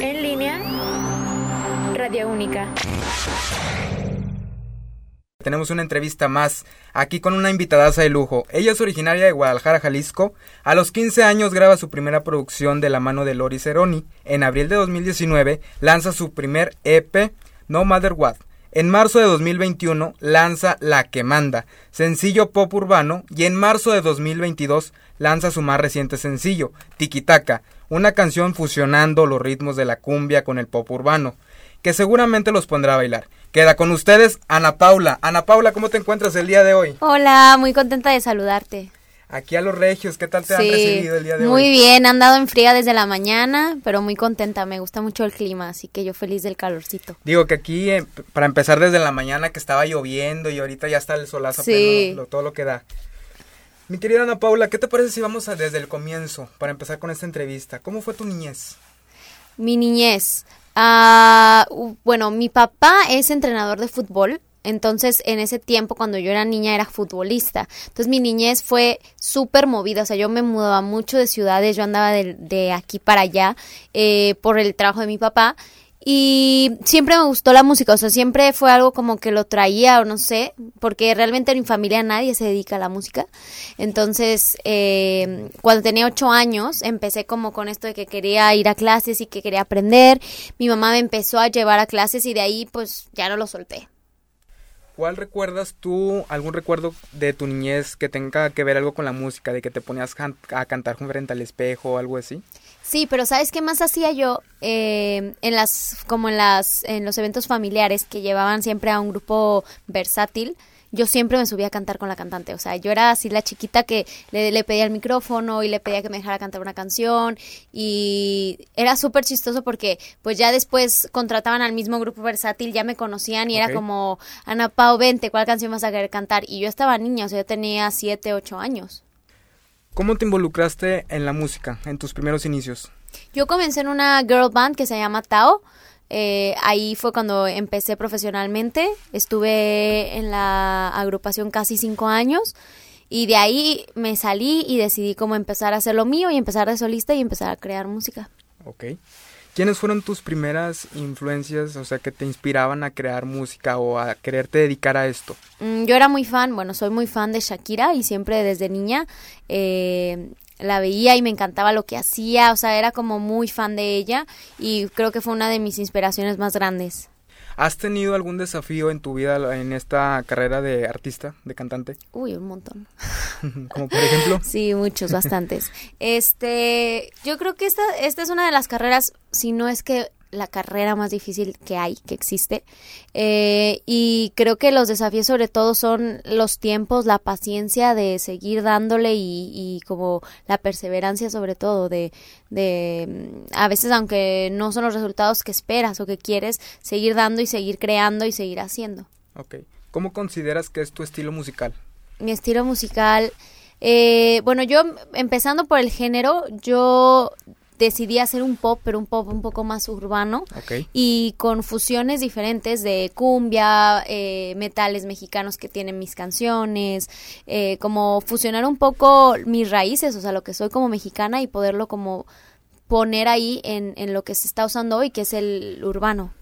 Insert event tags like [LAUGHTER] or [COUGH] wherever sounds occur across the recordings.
En línea, Radio Única. Tenemos una entrevista más aquí con una invitada de lujo. Ella es originaria de Guadalajara, Jalisco. A los 15 años graba su primera producción de la mano de Lori Ceroni. En abril de 2019 lanza su primer EP, No Matter What. En marzo de 2021 lanza La que manda, sencillo pop urbano, y en marzo de 2022 lanza su más reciente sencillo, Tikitaka, una canción fusionando los ritmos de la cumbia con el pop urbano, que seguramente los pondrá a bailar. Queda con ustedes Ana Paula. Ana Paula, ¿cómo te encuentras el día de hoy? Hola, muy contenta de saludarte. Aquí a los regios, ¿qué tal te han recibido el día de hoy? Muy bien, han dado en fría desde la mañana, pero muy contenta, me gusta mucho el clima, así que yo feliz del calorcito. Digo que aquí, eh, para empezar desde la mañana que estaba lloviendo y ahorita ya está el solazo, sí. todo lo que da. Mi querida Ana Paula, ¿qué te parece si vamos a, desde el comienzo para empezar con esta entrevista? ¿Cómo fue tu niñez? Mi niñez. Ah, bueno, mi papá es entrenador de fútbol. Entonces, en ese tiempo, cuando yo era niña, era futbolista. Entonces, mi niñez fue súper movida. O sea, yo me mudaba mucho de ciudades. Yo andaba de, aquí para allá eh, por el trabajo de mi papá. Y siempre me gustó la música, o sea, siempre fue algo como que lo traía o no sé, porque realmente en mi familia nadie se dedica a la música. Entonces, eh, cuando tenía ocho años, empecé como con esto de que quería ir a clases y que quería aprender. Mi mamá me empezó a llevar a clases y de ahí pues ya no lo solté. ¿Cuál recuerdas tú, algún recuerdo de tu niñez que tenga que ver algo con la música, de que te ponías a cantar frente al espejo o algo así? Sí, pero ¿sabes qué más hacía yo? Eh, en las, como en las, en los eventos familiares que llevaban siempre a un grupo versátil, yo siempre me subía a cantar con la cantante. O sea, yo era así la chiquita que le, pedía el micrófono y le pedía que me dejara cantar una canción. Y era súper chistoso porque pues ya después contrataban al mismo grupo versátil, ya me conocían y era como, Ana Pau, vente, ¿cuál canción vas a querer cantar? Y yo estaba niña, o sea, yo tenía siete, ocho años. ¿Cómo te involucraste en la música en tus primeros inicios? Yo comencé en una girl band que se llama Tao. Eh, ahí fue cuando empecé profesionalmente. Estuve en la agrupación casi cinco años y de ahí me salí y decidí cómo empezar a hacer lo mío y empezar de solista y empezar a crear música. Ok. ¿Quiénes fueron tus primeras influencias, o sea, que te inspiraban a crear música o a quererte dedicar a esto? Mm, yo era muy fan, bueno, soy muy fan de Shakira y siempre desde niña eh, la veía y me encantaba lo que hacía, o sea, era como muy fan de ella y creo que fue una de mis inspiraciones más grandes. ¿Has tenido algún desafío en tu vida en esta carrera de artista, de cantante? Uy, un montón. [LAUGHS] Como por ejemplo. [LAUGHS] Sí, muchos, bastantes. Este, yo creo que esta, esta es una de las carreras, si no es que la carrera más difícil que hay, que existe. Eh, y creo que los desafíos sobre todo son los tiempos, la paciencia de seguir dándole y, como la perseverancia sobre todo de, de, a veces aunque no son los resultados que esperas o que quieres, seguir dando y seguir creando y seguir haciendo. Ok. ¿Cómo consideras que es tu estilo musical? Mi estilo musical... Eh, bueno, yo empezando por el género, yo decidí hacer un pop, pero un pop un poco más urbano y con fusiones diferentes de cumbia, eh, metales mexicanos que tienen mis canciones, eh, como fusionar un poco mis raíces, o sea, lo que soy como mexicana y poderlo como poner ahí en, en lo que se está usando hoy, que es el urbano.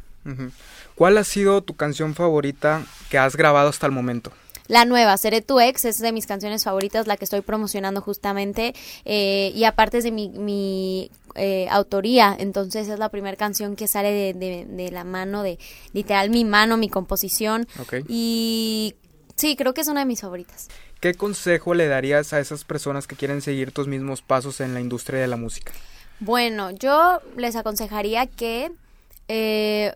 ¿Cuál ha sido tu canción favorita que has grabado hasta el momento? La nueva, Seré tu ex, es de mis canciones favoritas, la que estoy promocionando justamente. Eh, y aparte es de mi, mi eh, autoría, entonces es la primera canción que sale de, de, la mano, de literal mi mano, mi composición. Y sí, creo que es una de mis favoritas. ¿Qué consejo le darías a esas personas que quieren seguir tus mismos pasos en la industria de la música? Bueno, yo les aconsejaría que eh,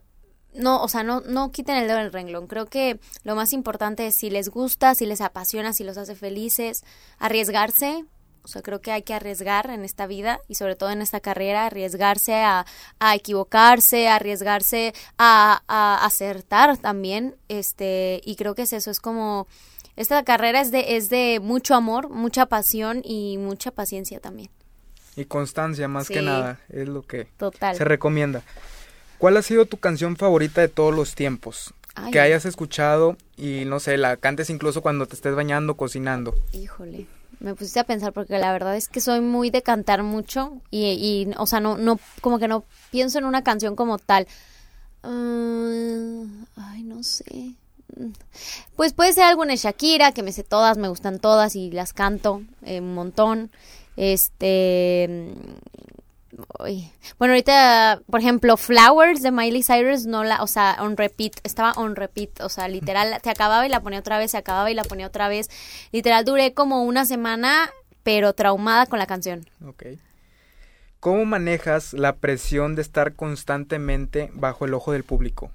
no, o sea, no, no quiten el dedo del renglón. Creo que lo más importante es si les gusta, si les apasiona, si los hace felices, arriesgarse. O sea, creo que hay que arriesgar en esta vida y sobre todo en esta carrera, arriesgarse a, a equivocarse, arriesgarse a, a, acertar también. Este, y creo que es eso, es como, esta carrera es de, es de mucho amor, mucha pasión y mucha paciencia también. Y constancia más que nada, es lo que se recomienda. ¿Cuál ha sido tu canción favorita de todos los tiempos? Que hayas escuchado y no sé, la cantes incluso cuando te estés bañando, cocinando. Híjole. Me pusiste a pensar porque la verdad es que soy muy de cantar mucho y, y o sea, no, no, como que no pienso en una canción como tal. Mm, ay, no sé. Pues puede ser alguna Shakira, que me sé todas, me gustan todas y las canto eh, un montón. Este. Bueno, ahorita, por ejemplo, Flowers de Miley Cyrus, no la, o sea, on repeat, estaba on repeat, o sea, literal, se acababa y la ponía otra vez, se acababa y la ponía otra vez. Literal, duré como una semana, pero traumada con la canción. Ok. ¿Cómo manejas la presión de estar constantemente bajo el ojo del público?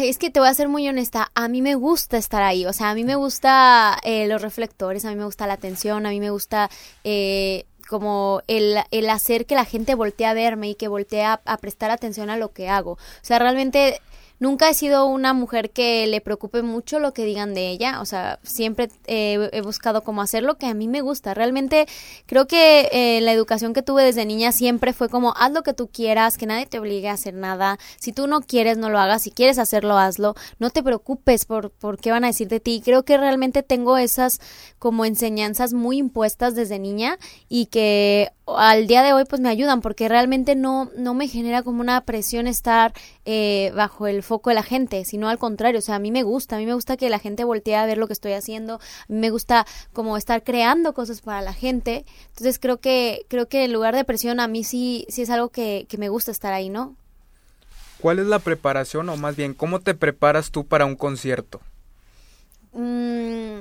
es que te voy a ser muy honesta, a mí me gusta estar ahí, o sea, a mí me gusta eh, los reflectores, a mí me gusta la atención, a mí me gusta eh, como el, el, hacer que la gente voltee a verme y que voltee a, a prestar atención a lo que hago. O sea, realmente Nunca he sido una mujer que le preocupe mucho lo que digan de ella, o sea, siempre he buscado cómo hacer lo que a mí me gusta. Realmente creo que eh, la educación que tuve desde niña siempre fue como haz lo que tú quieras, que nadie te obligue a hacer nada. Si tú no quieres, no lo hagas. Si quieres hacerlo, hazlo. No te preocupes por, por qué van a decir de ti. Creo que realmente tengo esas como enseñanzas muy impuestas desde niña y que al día de hoy pues me ayudan porque realmente no, no me genera como una presión estar eh, bajo el foco de la gente, sino al contrario, o sea, a mí me gusta, a mí me gusta que la gente voltee a ver lo que estoy haciendo, a mí me gusta como estar creando cosas para la gente, entonces creo que, creo que en lugar de presión a mí sí, sí es algo que, que me gusta estar ahí, ¿no? ¿Cuál es la preparación o más bien cómo te preparas tú para un concierto? Mm,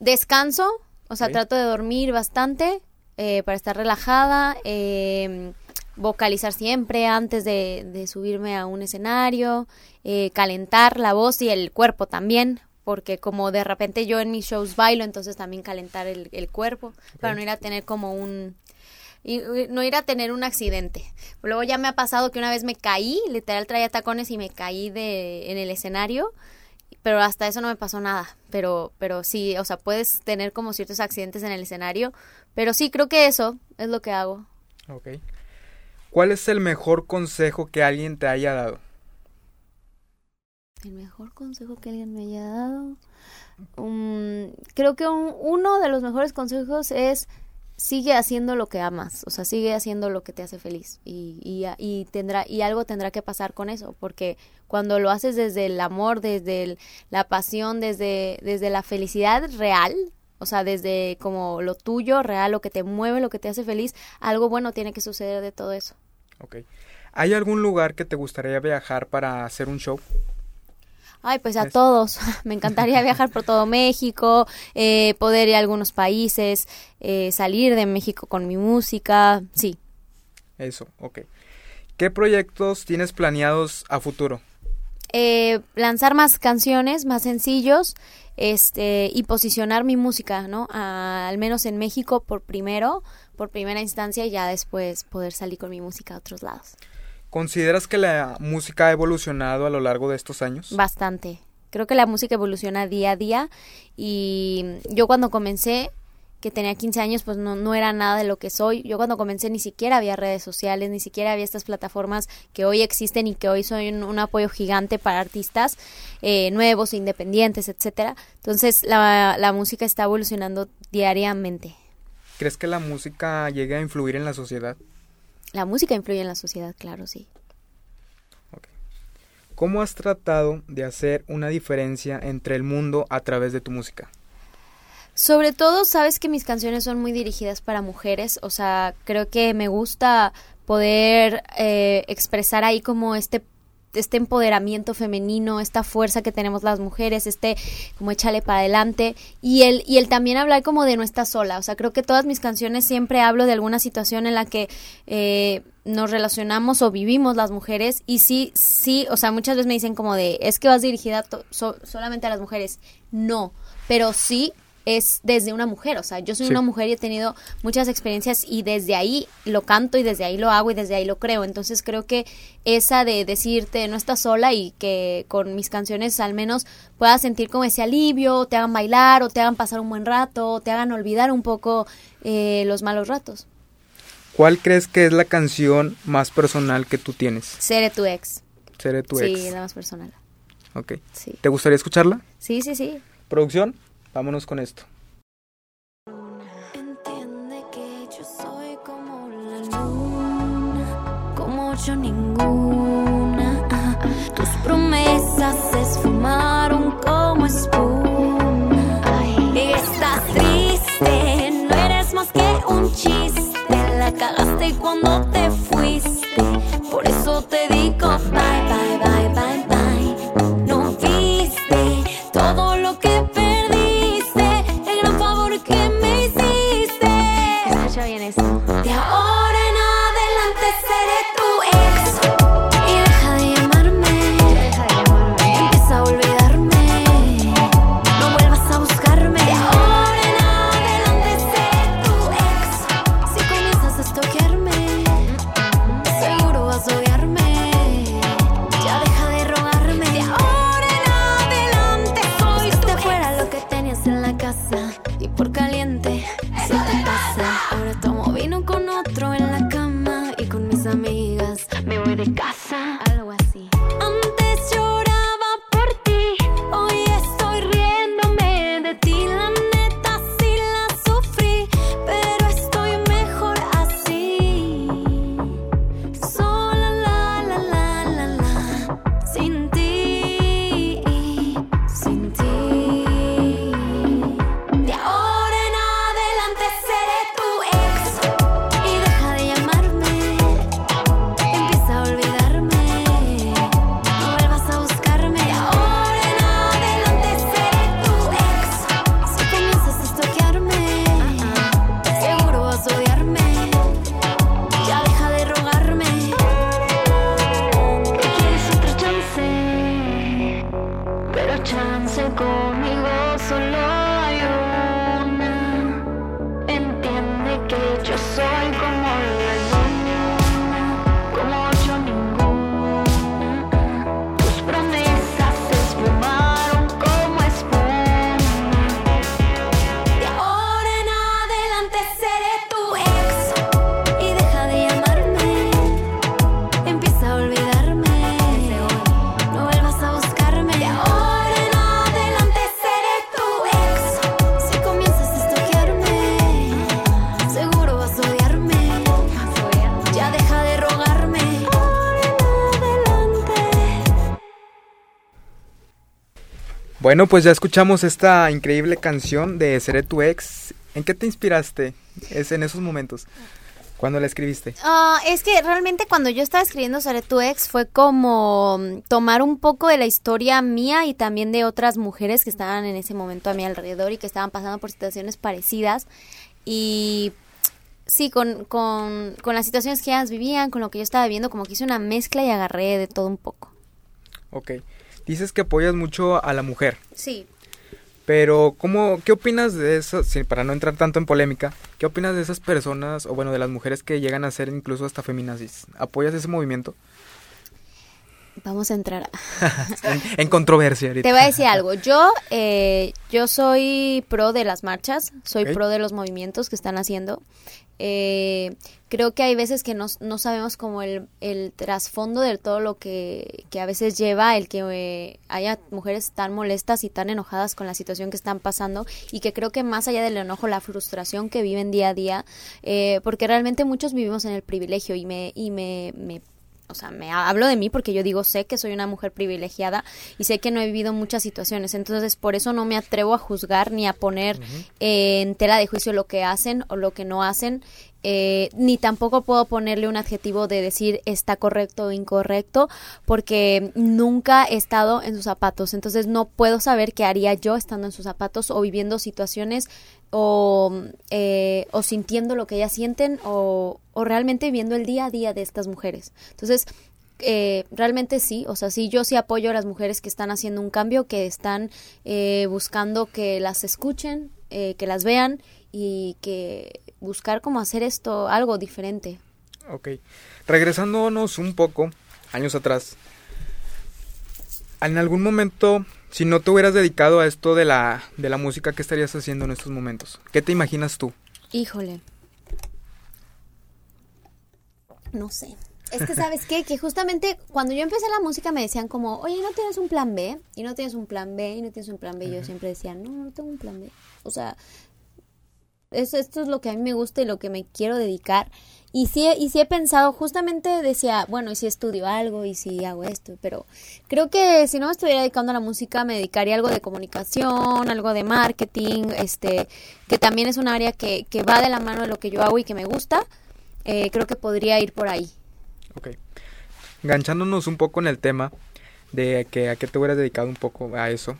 descanso, o sea, trato de dormir bastante, eh, para estar relajada, eh, vocalizar siempre antes de, subirme a un escenario, eh, calentar la voz y el cuerpo también, porque como de repente yo en mis shows bailo, entonces también calentar el, cuerpo para no ir a tener como un y no ir a tener un accidente. Luego ya me ha pasado que una vez me caí, literal traía tacones y me caí de en el escenario, pero hasta eso no me pasó nada. Pero pero sí, o sea, puedes tener como ciertos accidentes en el escenario, pero sí, creo que eso es lo que hago. Ok. ¿Cuál es el mejor consejo que alguien te haya dado? El mejor consejo que alguien me haya dado. Um, creo que uno de los mejores consejos es sigue haciendo lo que amas, o sea, sigue haciendo lo que te hace feliz y, y, y, tendrá y algo tendrá que pasar con eso, porque cuando lo haces desde el amor, desde la pasión, desde, desde la felicidad real, o sea, desde como lo tuyo, real, lo que te mueve, lo que te hace feliz, algo bueno tiene que suceder de todo eso. Ok. ¿Hay algún lugar que te gustaría viajar para hacer un show? Ay, pues a todos. [LAUGHS] Me encantaría [LAUGHS] viajar por todo México, eh, poder ir a algunos países, eh, salir de México con mi música, sí. Eso, ok. ¿Qué proyectos tienes planeados a futuro? Eh, lanzar más canciones, más sencillos, este y posicionar mi música, ¿no? al menos en México por primero, por primera instancia y ya después poder salir con mi música a otros lados. ¿Consideras que la música ha evolucionado a lo largo de estos años? Bastante. Creo que la música evoluciona día a día y yo cuando comencé que tenía 15 años, pues no, no era nada de lo que soy. Yo cuando comencé ni siquiera había redes sociales, ni siquiera había estas plataformas que hoy existen y que hoy son un, apoyo gigante para artistas eh, nuevos, independientes, etcétera. Entonces la, la música está evolucionando diariamente. ¿Crees que la música llegue a influir en la sociedad? La música influye en la sociedad, claro, sí. ¿Cómo has tratado de hacer una diferencia entre el mundo a través de tu música? Sobre todo, sabes que mis canciones son muy dirigidas para mujeres, o sea, creo que me gusta poder eh, expresar ahí como este este empoderamiento femenino, esta fuerza que tenemos las mujeres, este como échale para adelante y el y el también hablar como de no estar sola, o sea, creo que todas mis canciones siempre hablo de alguna situación en la que eh, nos relacionamos o vivimos las mujeres y sí, sí, o sea, muchas veces me dicen como de, es que vas dirigida solamente a las mujeres, no, pero sí es desde una mujer, o sea, yo soy una mujer y he tenido muchas experiencias y desde ahí lo canto y desde ahí lo hago y desde ahí lo creo, entonces creo que esa de decirte no estás sola y que con mis canciones al menos puedas sentir como ese alivio, te hagan bailar o te hagan pasar un buen rato, o te hagan olvidar un poco eh, los malos ratos. ¿Cuál crees que es la canción más personal que tú tienes? Seré tu ex. Seré tu ex. Sí, la más personal. Ok. ¿Te gustaría escucharla? Sí, sí, sí. ¿Producción? Vámonos con esto. Entiende que yo soy como la luna, como yo ninguna. Tus promesas se esfumaron como espuma. Y estás triste, no eres más que un chiste. La cagaste cuando Bueno, pues ya escuchamos esta increíble canción de Seré tu ex. ¿En qué te inspiraste es en esos momentos? ¿Cuándo la escribiste? Ah, es que realmente cuando yo estaba escribiendo sobre tu ex fue como mm, tomar un poco de la historia mía y también de otras mujeres que estaban en ese momento a mi alrededor y que estaban pasando por situaciones parecidas. Y sí, con, con, con las situaciones que ellas vivían, con lo que yo estaba viviendo, como que hice una mezcla y agarré de todo un poco. Ok. Dices que apoyas mucho a la mujer, Sí. pero ¿cómo, ¿qué opinas de eso? Sí, para no entrar tanto en polémica, ¿qué opinas de esas personas, o bueno, de las mujeres que llegan a ser incluso hasta feminazis? ¿Apoyas ese movimiento? Vamos a entrar a... [LAUGHS] en, en controversia ahorita. Te voy a decir algo. Yo, eh, yo soy pro de las marchas, soy pro de los movimientos que están haciendo. Eh, creo que hay veces que no, no sabemos como el, el trasfondo de todo lo que, que a veces lleva el que eh, haya mujeres tan molestas y tan enojadas con la situación que están pasando y que creo que más allá del enojo, la frustración que viven día a día, eh, porque realmente muchos vivimos en el privilegio y me, y me, me o sea, me hablo de mí porque yo digo, sé que soy una mujer privilegiada y sé que no he vivido muchas situaciones, entonces por eso no me atrevo a juzgar ni a poner eh, en tela de juicio lo que hacen o lo que no hacen, eh, ni tampoco puedo ponerle un adjetivo de decir está correcto o incorrecto, porque nunca he estado en sus zapatos, entonces no puedo saber qué haría yo estando en sus zapatos o viviendo situaciones o, eh, o sintiendo lo que ellas sienten o, o realmente viviendo el día a día de estas mujeres. Entonces, eh, realmente sí, o sea, sí, yo sí apoyo a las mujeres que están haciendo un cambio, que están eh, buscando que las escuchen, eh, que las vean y que buscar cómo hacer esto algo diferente. Ok. Regresándonos un poco, años atrás. En algún momento, si no te hubieras dedicado a esto de la, de la música, ¿qué estarías haciendo en estos momentos? ¿Qué te imaginas tú? Híjole. No sé. Es que, ¿sabes qué? Que justamente cuando yo empecé la música me decían como, oye, ¿no tienes un plan B? Y no tienes un plan B, y no tienes un plan B. Y yo siempre decía, no, no tengo un plan B. O sea, eso, esto es lo que a mí me gusta y lo que me quiero dedicar. Y sí, y sí he pensado, justamente decía, bueno, y si estudio algo y si hago esto, pero creo que si no me estuviera dedicando a la música, me dedicaría a algo de comunicación, algo de marketing, este, que también es un área que, que va de la mano de lo que yo hago y que me gusta. Eh, creo que podría ir por ahí. Ok. Enganchándonos un poco en el tema de que a qué te hubieras dedicado un poco a eso.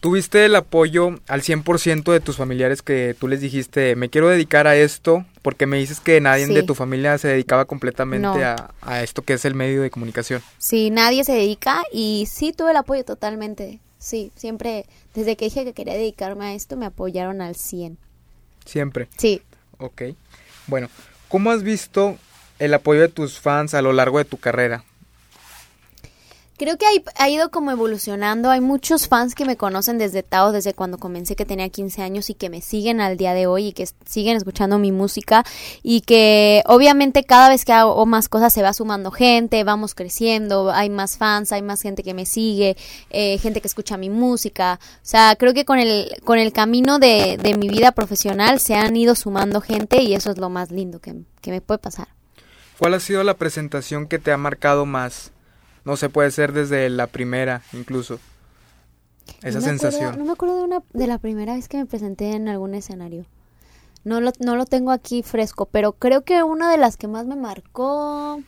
¿Tuviste el apoyo al 100% de tus familiares que tú les dijiste, me quiero dedicar a esto? Porque me dices que nadie Sí. de tu familia se dedicaba completamente No. a, a esto que es el medio de comunicación. Sí, nadie se dedica y sí tuve el apoyo totalmente. Sí, siempre, desde que dije que quería dedicarme a esto, me apoyaron al 100. Siempre. Sí, Ok. Bueno, ¿cómo has visto el apoyo de tus fans a lo largo de tu carrera? Creo que ha ido como evolucionando. Hay muchos fans que me conocen desde Tao, desde cuando comencé que tenía 15 años y que me siguen al día de hoy y que siguen escuchando mi música y que obviamente cada vez que hago más cosas se va sumando gente, vamos creciendo, hay más fans, hay más gente que me sigue, eh, gente que escucha mi música. O sea, creo que con el, con el camino de, de mi vida profesional se han ido sumando gente y eso es lo más lindo que, que me puede pasar. ¿Cuál ha sido la presentación que te ha marcado más? No sé, puede ser desde la primera incluso. Esa No me acuerdo- sensación. no me acuerdo de, una, de la primera vez que me presenté en algún escenario. No lo, no lo tengo aquí fresco, pero creo que una de las que más me marcó...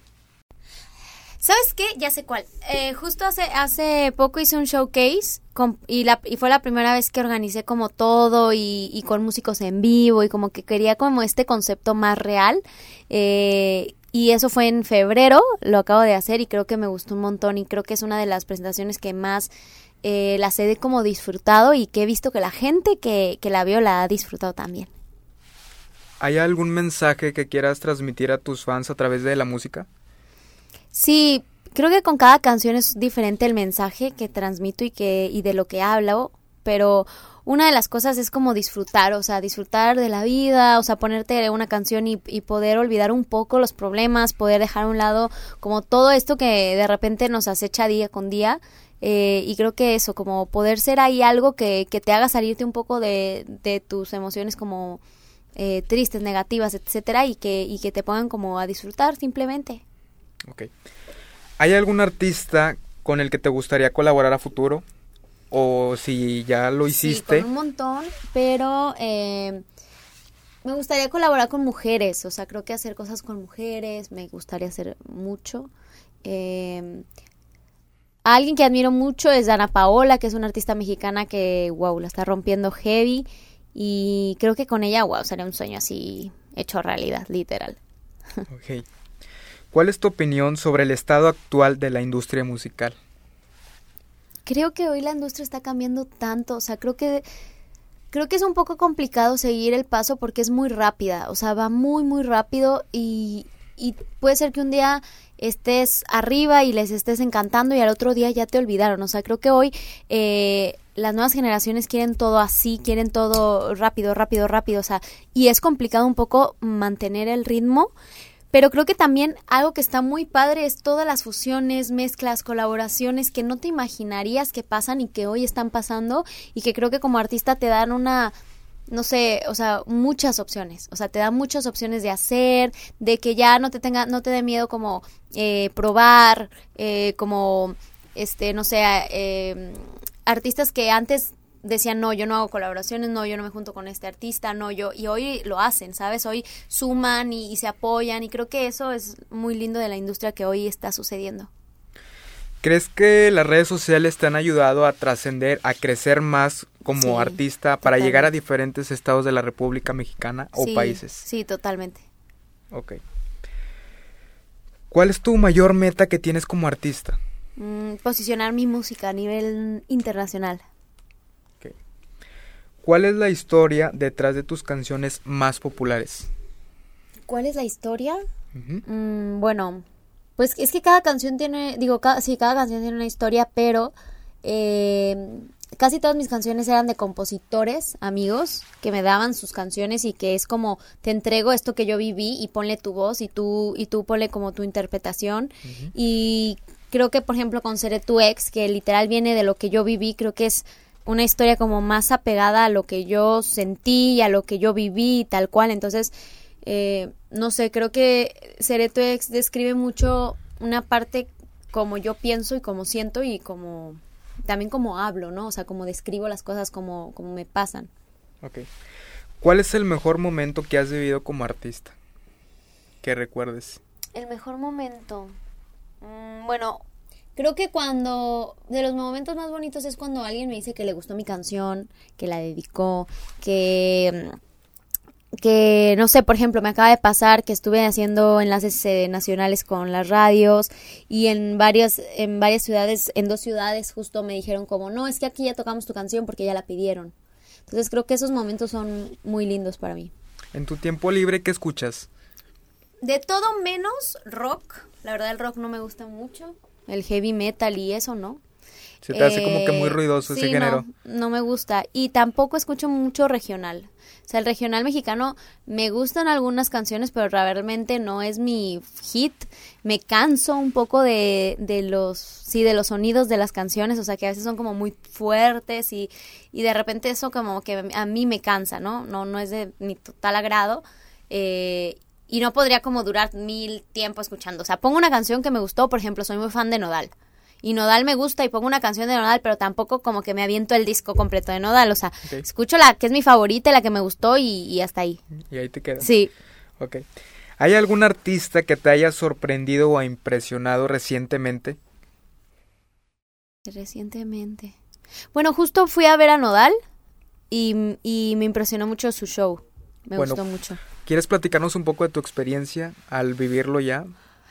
¿Sabes qué? Ya sé cuál. Eh, justo hace, hace poco hice un showcase con- y, la, y fue la primera vez que organicé como todo y, y con músicos en vivo y como que quería como este concepto más real. Eh, y eso fue en febrero, lo acabo de hacer y creo que me gustó un montón y creo que es una de las presentaciones que más eh, las he de como disfrutado y que he visto que la gente que, que la vio la ha disfrutado también. ¿Hay algún mensaje que quieras transmitir a tus fans a través de la música? Sí, creo que con cada canción es diferente el mensaje que transmito y que y de lo que hablo, pero una de las cosas es como disfrutar, o sea, disfrutar de la vida, o sea, ponerte una canción y, poder olvidar un poco los problemas, poder dejar a un lado como todo esto que de repente nos acecha día con día. eh, y creo que eso, como poder ser ahí algo que, que te haga salirte un poco de, de tus emociones como eh, tristes, negativas, etcétera, y que, y que te pongan como a disfrutar simplemente. Ok. ¿Hay algún artista con el que te gustaría colaborar a futuro? O si ya lo hiciste. Sí, con un montón, pero eh, me gustaría colaborar con mujeres, o sea, creo que hacer cosas con mujeres, me gustaría hacer mucho. Eh, alguien que admiro mucho es Dana Paola, que es una artista mexicana que, wow, la está rompiendo heavy y creo que con ella, wow, sería un sueño así hecho realidad, literal. [LAUGHS] Ok. ¿Cuál es tu opinión sobre el estado actual de la industria musical? Creo que hoy la industria está cambiando tanto, o sea, creo que creo que es un poco complicado seguir el paso porque es muy rápida, o sea, va muy muy rápido y y puede ser que un día estés arriba y les estés encantando y al otro día ya te olvidaron, o sea, creo que hoy eh, las nuevas generaciones quieren todo así, quieren todo rápido, rápido, rápido, o sea, y es complicado un poco mantener el ritmo, pero creo que también algo que está muy padre es todas las fusiones, mezclas, colaboraciones que no te imaginarías que pasan y que hoy están pasando y que creo que como artista te dan una no sé, o sea, muchas opciones, o sea, te dan muchas opciones de hacer, de que ya no te tenga, no te dé miedo como eh, probar, eh, como, este, no sé, eh, artistas que antes decían, no, yo no hago colaboraciones, no, yo no me junto con este artista, no, yo, y hoy lo hacen, ¿sabes? Hoy suman y, y se apoyan y creo que eso es muy lindo de la industria que hoy está sucediendo. ¿Crees que las redes sociales te han ayudado a trascender, a crecer más como Sí, artista para llegar a diferentes estados de la República Mexicana o Sí, países? Sí, totalmente. Ok. ¿Cuál es tu mayor meta que tienes como artista? Mm, posicionar mi música a nivel internacional. ¿Cuál es la historia detrás de tus canciones más populares? ¿Cuál es la historia? Mm, bueno, pues es que cada canción tiene, digo, cada, sí, cada canción tiene una historia, pero eh, casi todas mis canciones eran de compositores, amigos, que me daban sus canciones y que es como, te entrego esto que yo viví y ponle tu voz y tú, y tú ponle como tu interpretación. Y creo que, por ejemplo, con Seré tu ex, que literal viene de lo que yo viví, creo que es una historia como más apegada a lo que yo sentí, a lo que yo viví, tal cual. Entonces, eh, no sé, creo que Cereto X describe mucho una parte como yo pienso y como siento y como también como hablo, ¿no? O sea, como describo las cosas como, como me pasan. Ok. ¿Cuál es el mejor momento que has vivido como artista? Que recuerdes. El mejor momento. Mm, bueno, creo que cuando. De los momentos más bonitos es cuando alguien me dice que le gustó mi canción, que la dedicó, que. Que no sé, por ejemplo, me acaba de pasar que estuve haciendo enlaces eh, nacionales con las radios y en varias, en varias ciudades, en dos ciudades justo me dijeron como, no, es que aquí ya tocamos tu canción porque ya la pidieron. Entonces creo que esos momentos son muy lindos para mí. En tu tiempo libre, ¿qué escuchas? De todo menos rock. La verdad el rock no me gusta mucho. El heavy metal y eso, ¿no? Se te hace como que muy Eh, ruidoso ese género. No, no me gusta. Y tampoco escucho mucho regional. O sea, el regional mexicano me gustan algunas canciones, pero realmente no es mi hit. Me canso un poco de, de los, sí, de los sonidos de las canciones. O sea, que a veces son como muy fuertes y, y de repente eso como que a mí me cansa, ¿no? No, no es de mi total agrado. Eh, y no podría como durar mil tiempo escuchando. O sea, pongo una canción que me gustó, por ejemplo, soy muy fan de Nodal. Y Nodal me gusta y pongo una canción de Nodal, pero tampoco como que me aviento el disco completo de Nodal. O sea, escucho la que es mi favorita, la que me gustó y, y hasta ahí. Y ahí te quedas. Sí. Ok. ¿Hay algún artista que te haya sorprendido o impresionado recientemente? Recientemente. Bueno, justo fui a ver a Nodal y, y me impresionó mucho su show. Me Bueno, gustó mucho. ¿Quieres platicarnos un poco de tu experiencia al vivirlo ya?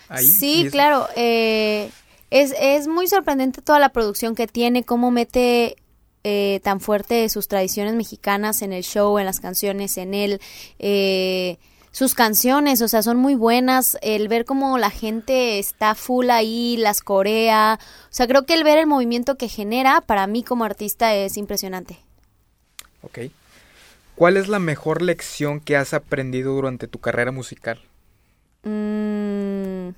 Ahí Sí, claro. eh, es, es muy sorprendente toda la producción que tiene, cómo mete eh, tan fuerte sus tradiciones mexicanas en el show, en las canciones, en él. eh, sus canciones, o sea, son muy buenas. El ver cómo la gente está full ahí, las corea. O sea, creo que el ver el movimiento que genera, para mí como artista, es impresionante. Ok. ¿Cuál es la mejor lección que has aprendido durante tu carrera musical? Mm,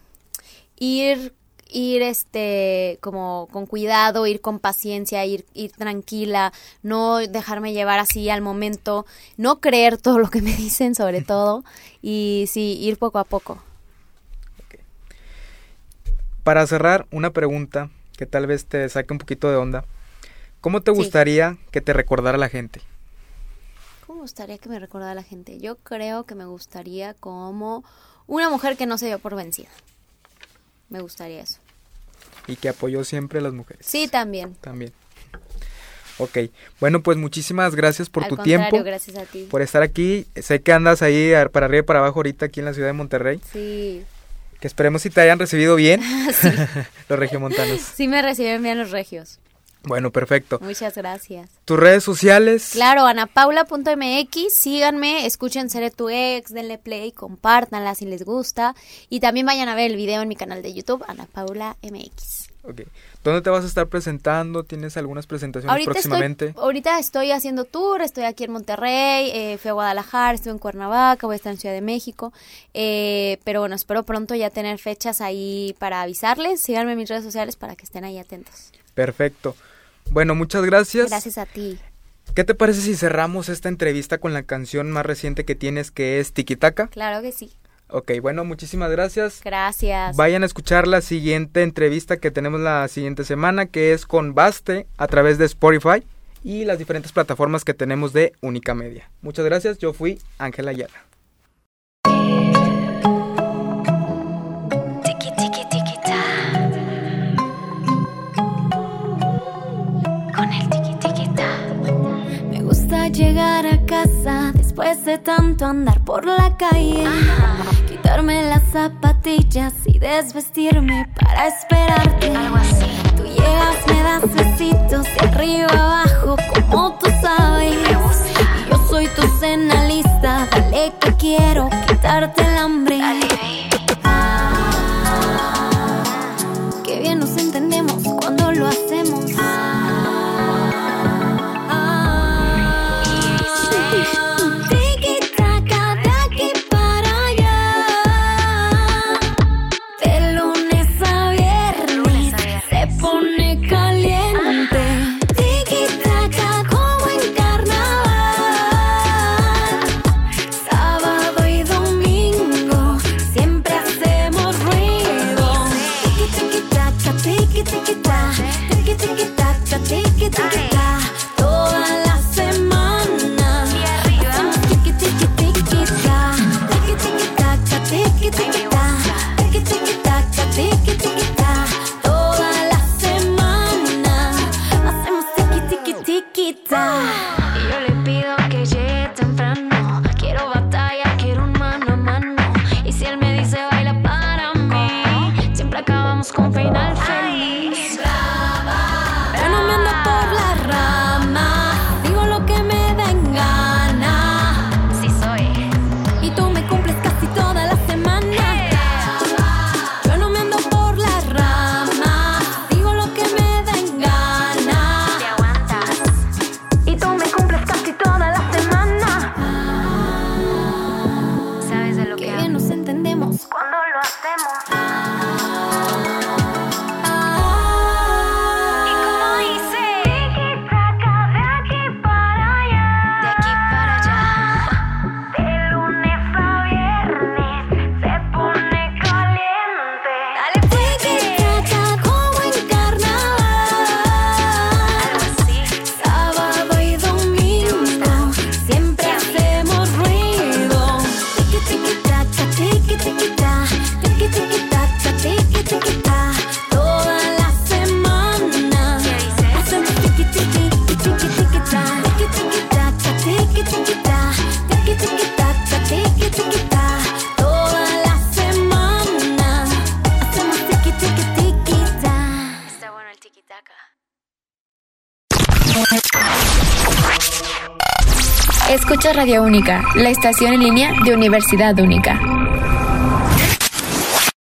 ir ir este como con cuidado, ir con paciencia, ir ir tranquila, no dejarme llevar así al momento, no creer todo lo que me [LAUGHS] dicen sobre [LAUGHS] todo y sí ir poco a poco. Para cerrar, una pregunta que tal vez te saque un poquito de onda. ¿Cómo te Sí. gustaría que te recordara la gente? ¿Cómo me gustaría que me recordara la gente? Yo creo que me gustaría como una mujer que no se dio por vencida. Me gustaría eso. Y que apoyó siempre a las mujeres. Sí, también. También. Ok. Bueno, pues muchísimas gracias por Al tu tiempo. gracias a ti. Por estar aquí. Sé que andas ahí para arriba y para abajo ahorita aquí en la ciudad de Monterrey. Sí. Que esperemos si te hayan recibido bien [LAUGHS] sí. [LAUGHS] los regiomontanos. Sí me reciben bien los regios. Bueno, perfecto. Muchas gracias. Tus redes sociales. Claro, anapaula.mx, síganme, escuchen Seré tu ex, denle play, compártanla si les gusta y también vayan a ver el video en mi canal de YouTube, Ana Paula MX. Ok. ¿Dónde te vas a estar presentando? ¿Tienes algunas presentaciones Ahorita próximamente? estoy, ahorita estoy haciendo tour, estoy aquí en Monterrey, eh, fui a Guadalajara, estuve en Cuernavaca, voy a estar en Ciudad de México, eh, pero bueno, espero pronto ya tener fechas ahí para avisarles, síganme en mis redes sociales para que estén ahí atentos. Perfecto. Bueno, muchas gracias. Gracias a ti. ¿Qué te parece si cerramos esta entrevista con la canción más reciente que tienes que es Tikitaka? Claro que sí. Ok, bueno, muchísimas gracias. Gracias. Vayan a escuchar la siguiente entrevista que tenemos la siguiente semana, que es con Baste a través de Spotify y las diferentes plataformas que tenemos de Única Media. Muchas gracias, yo fui Ángela Ayala. Después de tanto andar por la calle. Quitarme las zapatillas y desvestirme para esperarte. Algo así. Tú llegas, me das besitos de arriba abajo, como tú sabes. Y yo soy tu cena lista. Dale que quiero quitarte el hambre. Única, la estación en línea de Universidad Única.